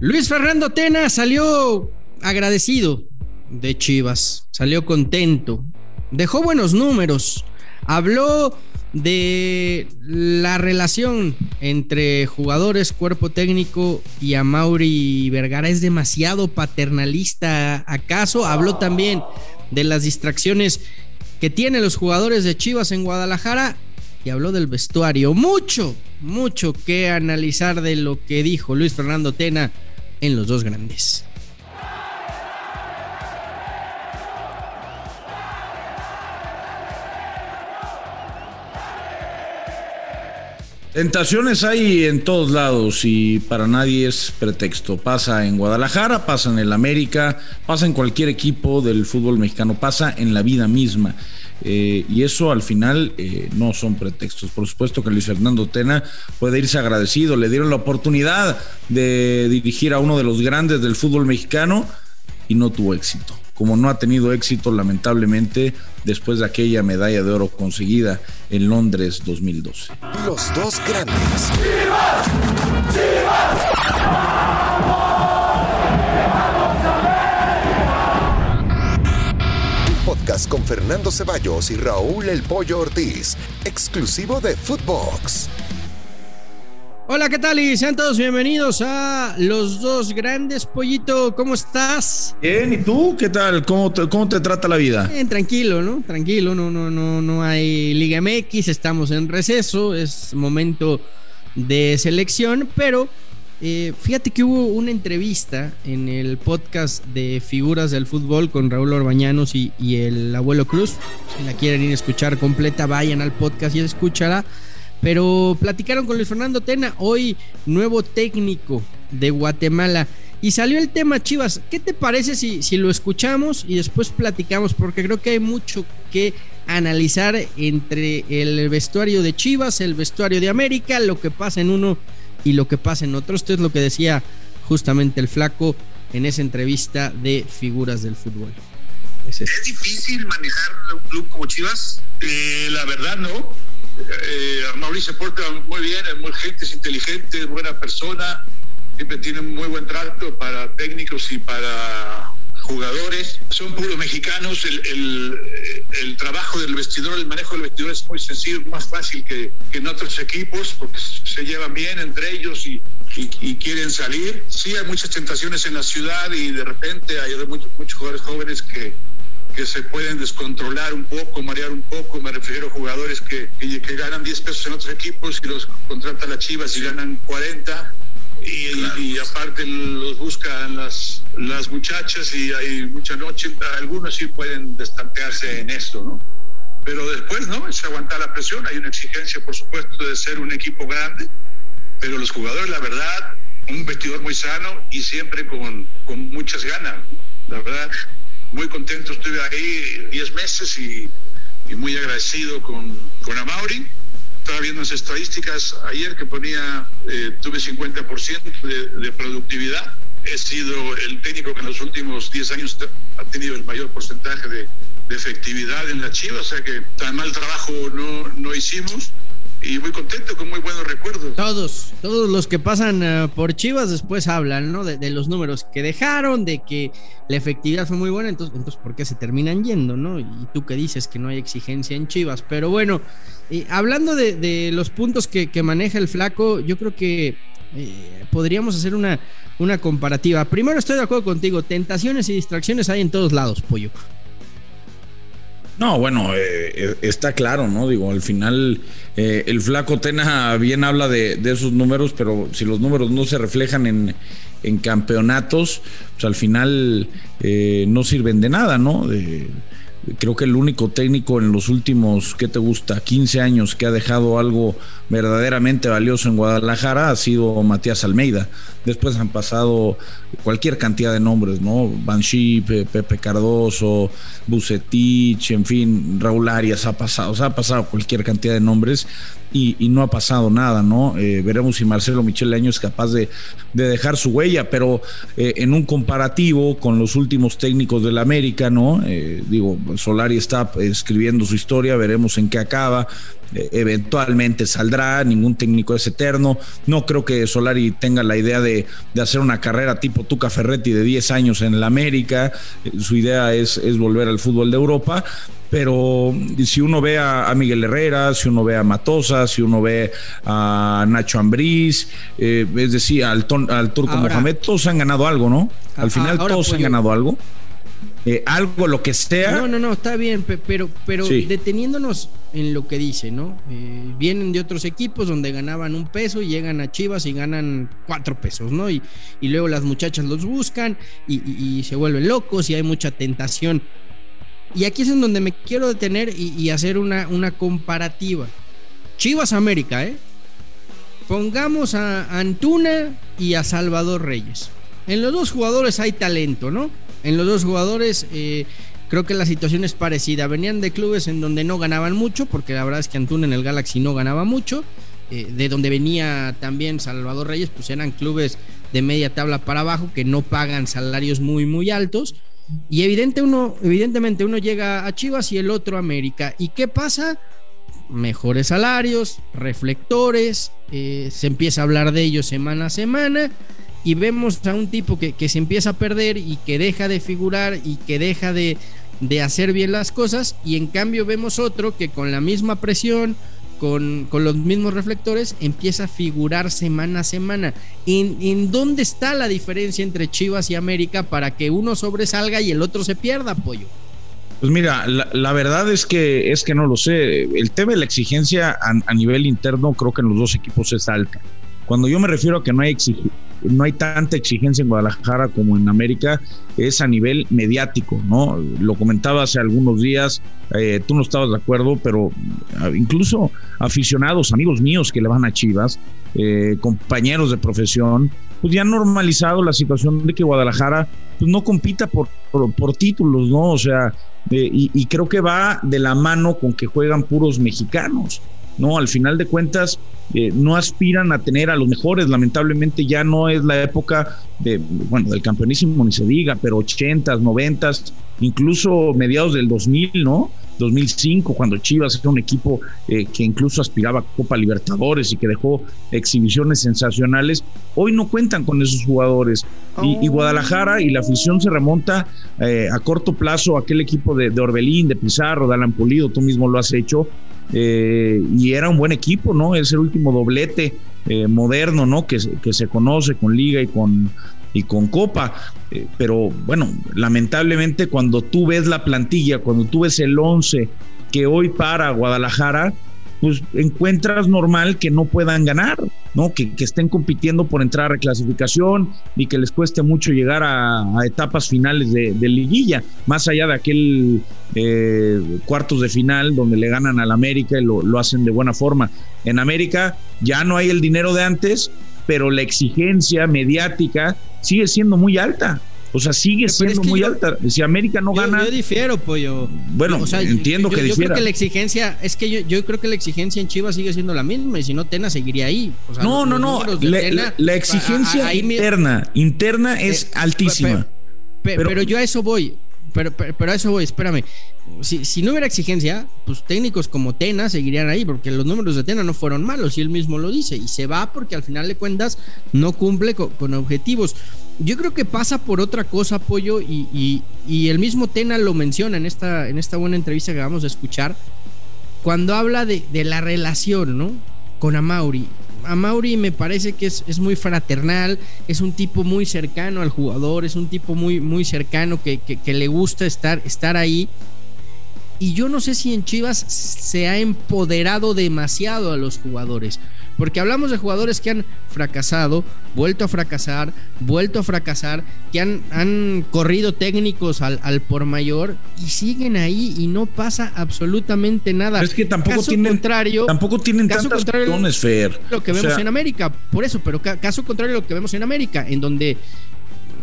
Luis Fernando Tena salió agradecido de Chivas, salió contento, dejó buenos números, habló de la relación entre jugadores, cuerpo técnico y a Mauri Vergara. ¿Es demasiado paternalista acaso? Habló también de las distracciones que tienen los jugadores de Chivas en Guadalajara y habló del vestuario. Mucho, mucho que analizar de lo que dijo Luis Fernando Tena en los dos grandes. Tentaciones hay en todos lados y para nadie es pretexto. Pasa en Guadalajara, pasa en el América, pasa en cualquier equipo del fútbol mexicano, pasa en la vida misma. Eh, y eso al final eh, no son pretextos. Por supuesto que Luis Fernando Tena puede irse agradecido. Le dieron la oportunidad de dirigir a uno de los grandes del fútbol mexicano y no tuvo éxito. Como no ha tenido éxito, lamentablemente, después de aquella medalla de oro conseguida en Londres 2012. Los dos grandes. podcast con Fernando Ceballos y Raúl El Pollo Ortiz, exclusivo de Footbox. Hola, ¿qué tal? Y sean todos bienvenidos a Los Dos Grandes. Pollito, ¿cómo estás? Bien, ¿y tú? ¿Qué tal? ¿Cómo te, cómo te trata la vida? Bien, tranquilo, ¿no? Tranquilo, no, no, no, no hay Liga MX, estamos en receso, es momento de selección, pero eh, fíjate que hubo una entrevista en el podcast de Figuras del Fútbol con Raúl Orbañanos y, el abuelo Cruz. Si la quieren ir a escuchar completa, vayan al podcast y escúchala. Pero platicaron con Luis Fernando Tena, hoy nuevo técnico de Guatemala. Y salió el tema Chivas. ¿Qué te parece si, si lo escuchamos y después platicamos? Porque creo que hay mucho que analizar entre el vestuario de Chivas, el vestuario de América, lo que pasa en uno y lo que pasa en otros. Esto es lo que decía justamente el flaco en esa entrevista de figuras del fútbol. Es, difícil manejar un club como Chivas. Eh, la verdad, no. Eh, Mauricio porta muy bien, es muy gente, es inteligente, es buena persona, siempre tiene muy buen trato para técnicos y para jugadores, son puros mexicanos, el, el, trabajo del vestidor, el manejo del vestidor es muy sencillo, más fácil que, que en otros equipos, porque se llevan bien entre ellos y, y, quieren salir. Sí hay muchas tentaciones en la ciudad y de repente hay muchos, muchos jugadores jóvenes que, que se pueden descontrolar un poco, marear un poco. Me refiero a jugadores que, que, ganan 10 pesos en otros equipos y los contrata la Chivas y ganan 40 y, aparte los buscan las, las muchachas y hay mucha noche, algunos sí pueden destantearse en esto, ¿no? Pero después, ¿no? Es aguantar la presión, hay una exigencia, por supuesto, de ser un equipo grande, pero los jugadores, la verdad, un vestidor muy sano y siempre con, con muchas ganas, la verdad, muy contento, estuve ahí 10 meses y, y, muy agradecido con, con Amauri estaba viendo las estadísticas ayer que ponía, eh, tuve 50% de, de, productividad. He sido el técnico que en los últimos 10 años ha tenido el mayor porcentaje de, de efectividad en la Chiva, o sea que tan mal trabajo no, no hicimos y muy contento, con muy buenos recuerdos. Todos, todos los que pasan eh, por Chivas después hablan, ¿no? De, los números que dejaron, de que la efectividad fue muy buena, entonces, entonces ¿por qué se terminan yendo, no? Y tú que dices que no hay exigencia en Chivas, pero bueno, eh, hablando de, los puntos que, maneja el flaco, yo creo que eh, podríamos hacer una, una comparativa. Primero estoy de acuerdo contigo, tentaciones y distracciones hay en todos lados, pollo. No, bueno, eh, está claro, ¿no? Digo, al final el flaco Tena bien habla de, esos números, pero si los números no se reflejan en, en campeonatos, pues al final no sirven de nada, ¿no? De, creo que el único técnico en los últimos, ¿qué te gusta? 15 años que ha dejado algo verdaderamente valioso en Guadalajara ha sido Matías Almeida. Después han pasado cualquier cantidad de nombres, ¿no? Banshee, Pepe Cardoso, Bucetich, en fin, Raúl Arias ha pasado, o sea, ha pasado cualquier cantidad de nombres y, no ha pasado nada, ¿no? Eh, veremos si Marcelo Michel Año es capaz de, dejar su huella, pero eh, en un comparativo con los últimos técnicos del América, ¿no? Eh, digo, Solari está escribiendo su historia, veremos en qué acaba. eventualmente saldrá, ningún técnico es eterno. No creo que Solari tenga la idea de, hacer una carrera tipo Tuca Ferretti de 10 años en el América. su idea es, es volver al fútbol de Europa pero si uno ve a, Miguel Herrera, si uno ve a Matosa, si uno ve a Nacho Ambriz, eh, es decir, al, al Turco Mohamed, todos han ganado algo, ¿no? Al final todos han ganado algo. Eh, algo, lo que sea. No, no, no, está bien, pero, pero deteniéndonos en lo que dice, ¿no? Eh, vienen de otros equipos donde ganaban un peso y llegan a Chivas y ganan cuatro pesos, ¿no? Y, y luego las muchachas los buscan y, y, se vuelven locos y hay mucha tentación y aquí es en donde me quiero detener y, hacer una, una, comparativa. Chivas América, ¿eh? Pongamos a Antuna y a Salvador Reyes. En los dos jugadores hay talento, ¿no? En los dos jugadores eh, creo que la situación es parecida. Venían de clubes en donde no ganaban mucho, porque la verdad es que Antuna en el Galaxy no ganaba mucho. Eh, de donde venía también Salvador Reyes, pues eran clubes de media tabla para abajo que no pagan salarios muy, muy altos. Y evidente uno, evidentemente uno llega a Chivas y el otro a América. ¿Y qué pasa? Mejores salarios, reflectores, eh, se empieza a hablar de ellos semana a semana y vemos a un tipo que, que, se empieza a perder y que deja de figurar y que deja de, de hacer bien las cosas y en cambio vemos otro que con la misma presión, con, los mismos reflectores, empieza a figurar semana a semana. ¿En, ¿En, dónde está la diferencia entre Chivas y América para que uno sobresalga y el otro se pierda, apoyo? Pues mira, la, verdad es que es que no lo sé. El tema de la exigencia a, a, nivel interno creo que en los dos equipos es alta. Cuando yo me refiero a que no hay no hay tanta exigencia en Guadalajara como en América, es a nivel mediático, ¿no? Lo comentaba hace algunos días, eh, tú no estabas de acuerdo, pero ah, incluso aficionados, amigos míos que le van a Chivas, eh, compañeros de profesión, pues ya han normalizado la situación de que Guadalajara pues, no compita por, títulos, ¿no? O sea, eh, y, y creo que va de la mano con que juegan puros mexicanos. ¿No? Al final de cuentas, eh, no aspiran a tener a los mejores, lamentablemente ya no es la época de, bueno, del campeonísimo ni se diga, pero 80s, 90s, incluso mediados del 2000, ¿no? 2005, cuando Chivas era un equipo eh, que incluso aspiraba a Copa Libertadores y que dejó exhibiciones sensacionales, hoy no cuentan con esos jugadores. Y, Guadalajara y la afición se remonta eh, a corto plazo a aquel equipo de, de, Orbelín, de Pizarro, de Alan Pulido, tú mismo lo has hecho, eh, y era un buen equipo, ¿no? Es el último doblete eh, moderno, ¿no? Que, que, se conoce con Liga y con, y con Copa. Eh, pero bueno, lamentablemente cuando tú ves la plantilla, cuando tú ves el 11 que hoy para Guadalajara, pues encuentras normal que no puedan ganar, ¿no? Que, estén compitiendo por entrar a reclasificación y que les cueste mucho llegar a, etapas finales de, liguilla, más allá de aquel eh, cuartos de final donde le ganan al América y lo, lo hacen de buena forma. En América ya no hay el dinero de antes, pero la exigencia mediática sigue siendo muy alta. O sea, sigue siendo muy alta. Si América no gana. Yo difiero, pollo. Bueno, entiendo que difiera. Yo creo que la exigencia, es que yo, yo, creo que la exigencia en Chivas sigue siendo la misma, y si no, Tena seguiría ahí. no, no, no. La, exigencia interna, interna es altísima. pero, yo a eso voy. Pero, pero, a eso voy, espérame. Si, si, no hubiera exigencia, pues técnicos como Tena seguirían ahí, porque los números de Tena no fueron malos, y él mismo lo dice, y se va porque al final de cuentas no cumple con, objetivos. Yo creo que pasa por otra cosa, Pollo, y, y, el mismo Tena lo menciona en esta, en esta buena entrevista que vamos a escuchar, cuando habla de, de la relación, ¿no? Con Amauri a Mauri me parece que es, es, muy fraternal, es un tipo muy cercano al jugador, es un tipo muy, muy cercano que, que le gusta estar, estar ahí. Y yo no sé si en Chivas se ha empoderado demasiado a los jugadores. Porque hablamos de jugadores que han fracasado, vuelto a fracasar, vuelto a fracasar, que han, han corrido técnicos al, al, por mayor y siguen ahí y no pasa absolutamente nada. es que tampoco tienen, contrario, tampoco tienen caso contrario, Lo que vemos en América, por eso, pero caso contrario a lo que vemos en América, en donde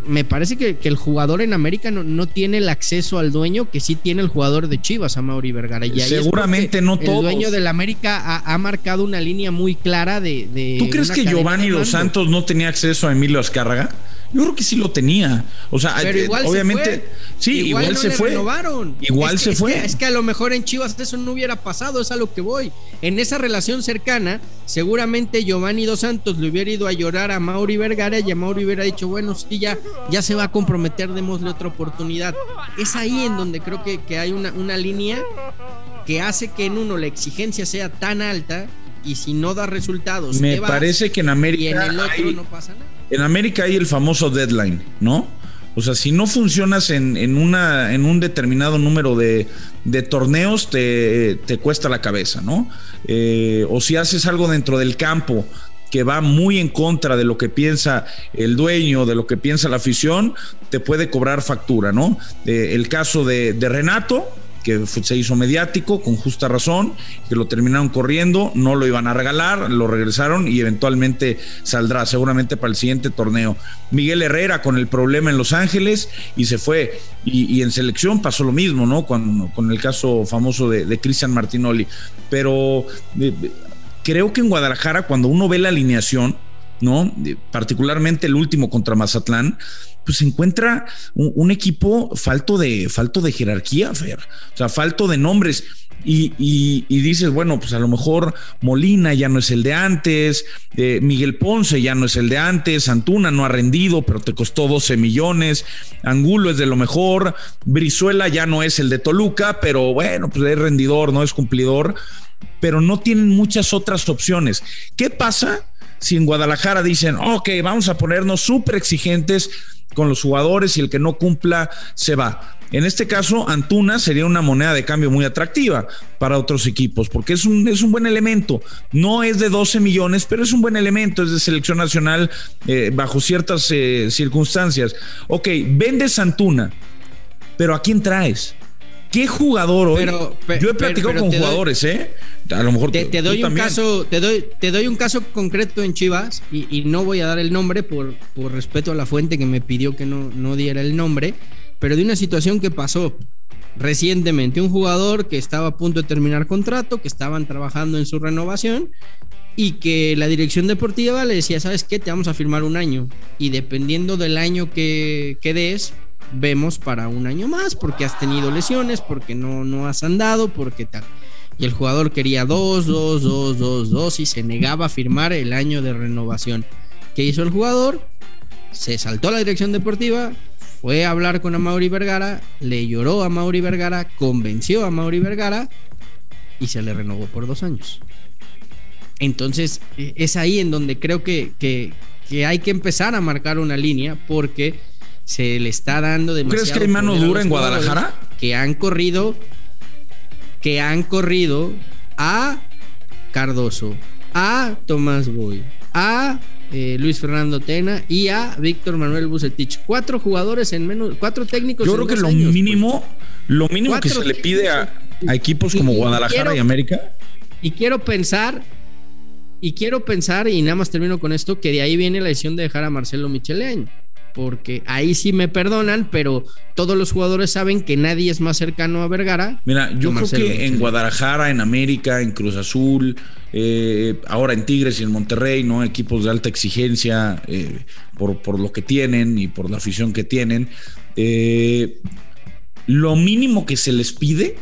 me parece que, el jugador en América no, tiene el acceso al dueño que sí tiene el jugador de Chivas, a Mauri Vergara. Y Seguramente no todos. El dueño del América ha, marcado una línea muy clara de. ¿Tú crees que Giovanni Dos Santos no tenía acceso a Emilio Azcárraga? Yo creo que sí lo tenía. O sea, eh, obviamente. Sí, igual, se fue. Igual se fue. es que a lo mejor en Chivas eso no hubiera pasado, es a lo que voy. En esa relación cercana, seguramente Giovanni Dos Santos le hubiera ido a llorar a Mauri Vergara y a Mauri hubiera dicho, bueno, sí, ya, ya se va a comprometer, démosle otra oportunidad. Es ahí en donde creo que, que hay una, una línea que hace que en uno la exigencia sea tan alta y si no da resultados. Me parece que en América. Y en el otro no pasa nada en América hay el famoso deadline, ¿no? O sea, si no funcionas en, una, en un determinado número de, torneos, te, cuesta la cabeza, ¿no? Eh, o si haces algo dentro del campo que va muy en contra de lo que piensa el dueño, de lo que piensa la afición, te puede cobrar factura, ¿no? Eh, el caso de, de Renato, que se hizo mediático con justa razón, que lo terminaron corriendo, no lo iban a regalar, lo regresaron y eventualmente saldrá seguramente para el siguiente torneo. Miguel Herrera con el problema en Los Ángeles y se fue. Y, en selección pasó lo mismo, ¿no? Con, con el caso famoso de, Cristian Martinoli. Pero eh, creo que en Guadalajara, cuando uno ve la alineación, ¿no? Particularmente el último contra Mazatlán, pues se encuentra un, equipo falto de, falto de jerarquía, Fer. O sea, falto de nombres. Y, dices, bueno, pues a lo mejor Molina ya no es el de antes, eh, Miguel Ponce ya no es el de antes, Antuna no ha rendido, pero te costó 12 millones, Angulo es de lo mejor, Brizuela ya no es el de Toluca, pero bueno, pues es rendidor, no es cumplidor, pero no tienen muchas otras opciones. ¿Qué pasa si en Guadalajara dicen, ok, vamos a ponernos súper exigentes con los jugadores y el que no cumpla se va? En este caso, Antuna sería una moneda de cambio muy atractiva para otros equipos, porque es un, es un buen elemento. No es de 12 millones, pero es un buen elemento, es de selección nacional eh, bajo ciertas eh, circunstancias. Ok, vendes Antuna, pero ¿a quién traes? ¿Qué jugador hoy? Yo he platicado con jugadores, ¿eh? A lo mejor te, te doy un caso, te doy, te doy un caso concreto en Chivas y, no voy a dar el nombre por, por, respeto a la fuente que me pidió que no, no diera el nombre, pero de una situación que pasó recientemente, un jugador que estaba a punto de terminar contrato, que estaban trabajando en su renovación y que la dirección deportiva le decía, ¿sabes qué? Te vamos a firmar un año y dependiendo del año que, que des, vemos para un año más porque has tenido lesiones, porque no, no has andado, porque tal. Y el jugador quería dos, dos, dos, dos, dos y se negaba a firmar el año de renovación. ¿Qué hizo el jugador? Se saltó a la dirección deportiva, fue a hablar con Amaury Vergara, le lloró a Mauri Vergara, convenció a Mauri Vergara y se le renovó por dos años. Entonces e, es ahí en donde creo que, que, que hay que empezar a marcar una línea porque se le está dando demasiado. ¿Crees que hay mano dura en Guadalajara? Que han corrido, que han corrido a Cardoso, a Tomás Boy, a eh, Luis Fernando Tena y a Víctor Manuel Bucetich. Cuatro jugadores en menos, cuatro técnicos. Yo creo que lo pues. mínimo, lo mínimo que se le pide a, equipos como Guadalajara y, América. Y quiero pensar, y quiero pensar, y nada más termino con esto, que de ahí viene la decisión de dejar a Marcelo Micheleño porque ahí sí me perdonan, pero todos los jugadores saben que nadie es más cercano a Vergara. Mira, yo creo que en Guadalajara, en América, en Cruz Azul, eh, ahora en Tigres y en Monterrey, ¿no? Equipos de alta exigencia eh, por, lo que tienen y por la afición que tienen. Eh, lo mínimo que se les pide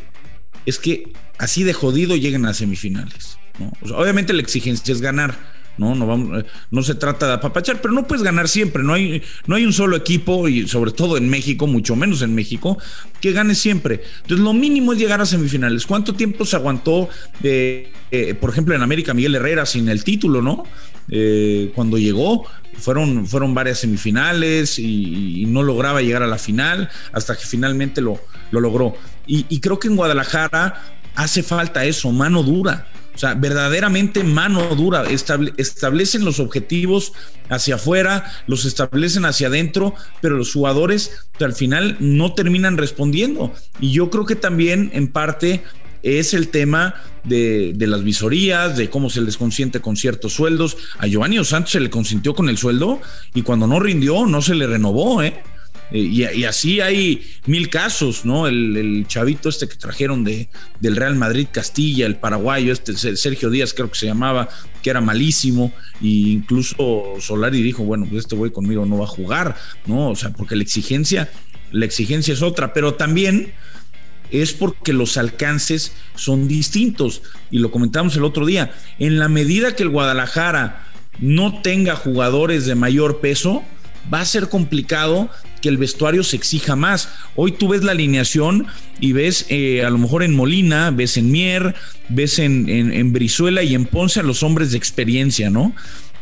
es que así de jodido lleguen a semifinales. obviamente la exigencia es ganar ¿no? No, vamos, eh, no se trata de apapachar, pero no puedes ganar siempre. No hay, no hay un solo equipo, y sobre todo en México, mucho menos en México, que gane siempre. Entonces, lo mínimo es llegar a semifinales. ¿Cuánto tiempo se aguantó, eh, eh, por ejemplo, en América, Miguel Herrera sin el título, ¿no? cuando llegó, fueron, fueron varias semifinales y, no lograba llegar a la final hasta que finalmente lo, lo logró. Y creo que en Guadalajara hace falta eso, mano dura. O sea, verdaderamente mano dura. establecen los objetivos hacia afuera, los establecen hacia adentro, pero los jugadores al final no terminan respondiendo. Y yo creo que también en parte es el tema de, las visorías, de cómo se les consiente con ciertos sueldos. A Giovanni Santos se le consintió con el sueldo y cuando no rindió no se le renovó, ¿eh? Eh, y, así hay mil casos, ¿no? El, chavito este que trajeron de, del Real Madrid Castilla, el paraguayo, este Sergio Díaz creo que se llamaba, que era malísimo, e incluso Solari dijo, bueno, pues este güey conmigo no va a jugar, ¿no? O sea, porque la exigencia, la exigencia es otra, pero también es porque los alcances son distintos. Y lo comentamos el otro día. En la medida que el Guadalajara no tenga jugadores de mayor peso, va a ser complicado que el vestuario se exija más. Hoy tú ves la alineación y ves eh, a lo mejor en Molina, ves en Mier, ves en, en, Brizuela y en Ponce a los hombres de experiencia, ¿no?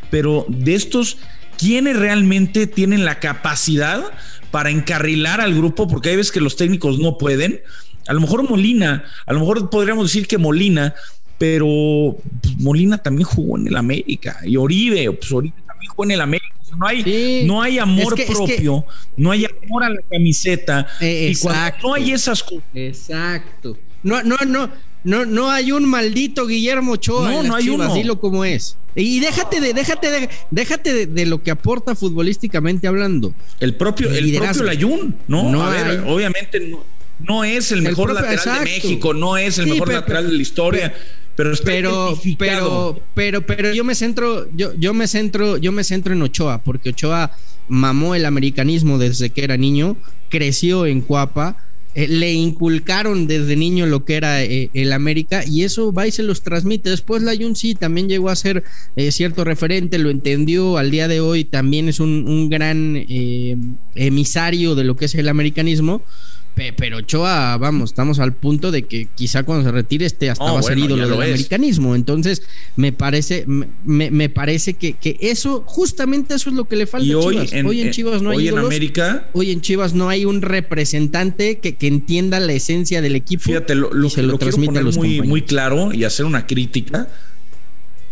Pero de estos, ¿quiénes realmente tienen la capacidad para encarrilar al grupo? Porque hay veces que los técnicos no pueden. A lo mejor Molina, a lo mejor podríamos decir que Molina, pero pues, Molina también jugó en el América y Oribe, pues Oribe también en el América no hay, no hay amor propio, no hay amor a la camiseta. Eh, y cuando no hay esas cosas. Exacto. No, no, no, no, no hay un maldito Guillermo Ochoa. No, no hay uno. Dilo como es. Y déjate de, déjate de, déjate de, lo que aporta futbolísticamente hablando. El propio, el, propio Layún, ¿no? a ver, obviamente no, es el mejor lateral de México, no es el mejor lateral de la historia. Pero, pero, pero, pero, pero yo me centro, yo, yo me centro, yo me centro en Ochoa, porque Ochoa mamó el americanismo desde que era niño, creció en Cuapa, eh, le inculcaron desde niño lo que era eh, el América y eso va y se los transmite. Después la Jun sí también llegó a ser eh, cierto referente, lo entendió al día de hoy, también es un, un gran emisario de lo que es el americanismo pero Ochoa, vamos, estamos al punto de que quizá cuando se retire este hasta va a ser ídolo del americanismo. Entonces, me parece, me, parece que, que, eso, justamente eso es lo que le falta a Chivas. hoy en Chivas no hay en América. Hoy en Chivas no hay un representante que, que entienda la esencia del equipo. Fíjate, lo, lo, se lo, quiero poner muy, muy claro y hacer una crítica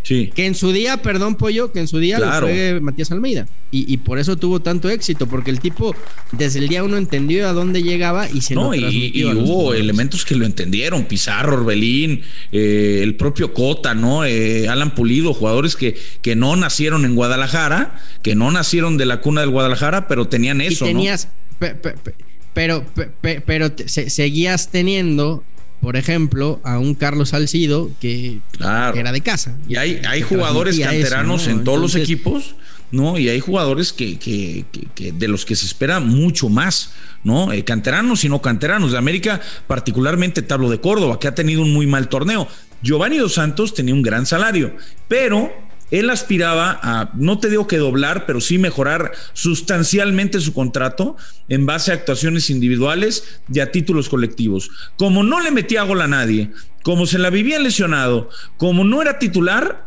que en su día, perdón, Pollo, que en su día lo fue Matías Almeida. Y, por eso tuvo tanto éxito, porque el tipo desde el día uno entendió a dónde llegaba y se no, lo y, y hubo elementos que lo entendieron, Pizarro, Orbelín, eh, el propio Cota, ¿no? Eh, Alan Pulido, jugadores que, que no nacieron en Guadalajara, que no nacieron de la cuna del Guadalajara, pero tenían eso, tenías, ¿no? pero, pero seguías teniendo por ejemplo, a un Carlos Salcido que, era de casa. Y hay, hay jugadores canteranos en todos los equipos, ¿no? Y hay jugadores que, que, que, de los que se espera mucho más, ¿no? Eh, canteranos y no canteranos. De América, particularmente Tablo de Córdoba, que ha tenido un muy mal torneo. Giovanni Dos Santos tenía un gran salario, pero él aspiraba a, no te digo que doblar, pero sí mejorar sustancialmente su contrato en base a actuaciones individuales y a títulos colectivos. Como no le metía gol a nadie, como se la vivía lesionado, como no era titular,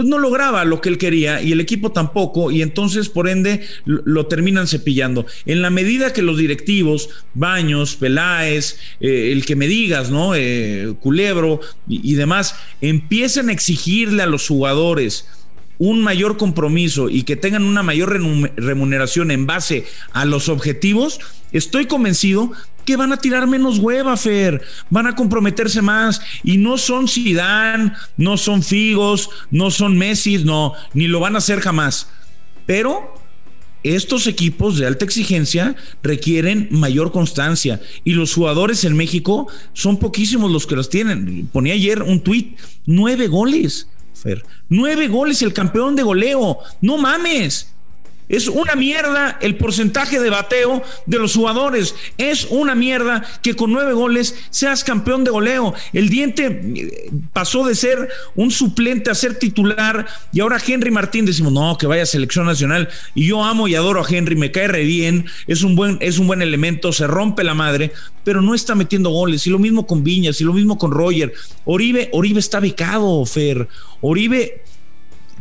pues no lograba lo que él quería y el equipo tampoco, y entonces por ende lo, terminan cepillando. En la medida que los directivos, Baños, Peláez, eh, el que me digas, ¿no? Eh, Culebro y, y demás, empiecen a exigirle a los jugadores un mayor compromiso y que tengan una mayor remuneración en base a los objetivos, estoy convencido que van a tirar menos hueva, Fer, van a comprometerse más y no son Zidane, no son Figos, no son Messi, no, ni lo van a hacer jamás. Pero estos equipos de alta exigencia requieren mayor constancia y los jugadores en México son poquísimos los que los tienen. Ponía ayer un tuit, nueve goles. Nueve goles el campeón de goleo. No mames. Es una mierda el porcentaje de bateo de los jugadores. Es una mierda que con nueve goles seas campeón de goleo. El diente eh, pasó de ser un suplente a ser titular y ahora Henry Martín decimos, no, que vaya a selección nacional. Y yo amo y adoro a Henry, me cae re bien, es un buen, es un buen elemento, se rompe la madre, pero no está metiendo goles. Y lo mismo con Viñas, y lo mismo con Roger. Oribe, Oribe está becado, Fer. Oribe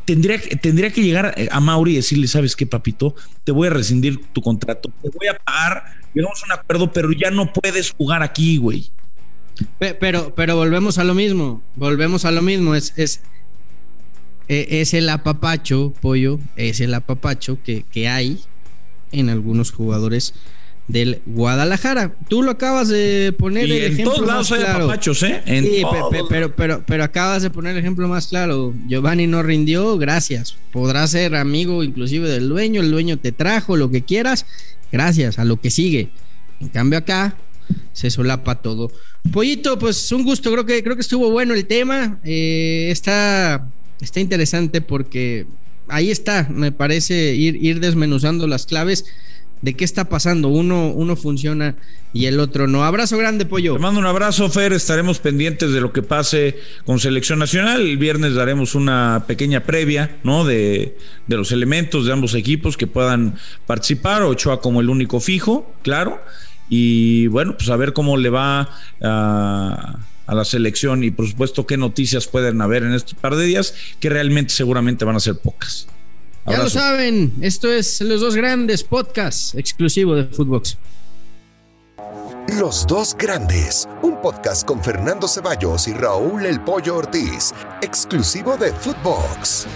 tendría, tendría que llegar a Mauri y decirle, ¿sabes qué, papito? Te voy a rescindir tu contrato, te voy a pagar, llegamos a un acuerdo, pero ya no puedes jugar aquí, güey. Pero, pero volvemos a lo mismo, volvemos a lo mismo, es, es, e, es el apapacho, pollo, es el apapacho que, que hay en algunos jugadores del Guadalajara. Tú lo acabas de poner y en todos lados hay papachos, ¿eh? sí, pero, pero, pero, acabas de poner el ejemplo más claro. Giovanni no rindió, gracias. Podrá ser amigo inclusive del dueño, el dueño te trajo, lo que quieras, gracias a lo que sigue. En cambio acá se solapa todo. Pollito, pues un gusto, creo que, creo que estuvo bueno el tema. Eh, está, está interesante porque ahí está, me parece ir, ir desmenuzando las claves de qué está pasando. Uno, uno funciona y el otro no. Abrazo grande, pollo. Te mando un abrazo, Fer. Estaremos pendientes de lo que pase con Selección Nacional. El viernes daremos una pequeña previa, ¿no? De, de los elementos de ambos equipos que puedan participar. Ochoa como el único fijo, claro. Y bueno, pues a ver cómo le va a, a la selección y por supuesto qué noticias pueden haber en este par de días, que realmente seguramente van a ser pocas. Ya lo saben, esto es Los Dos Grandes Podcast exclusivo de Footbox. Los Dos Grandes, un podcast con Fernando Ceballos y Raúl El Pollo Ortiz, exclusivo de Footbox.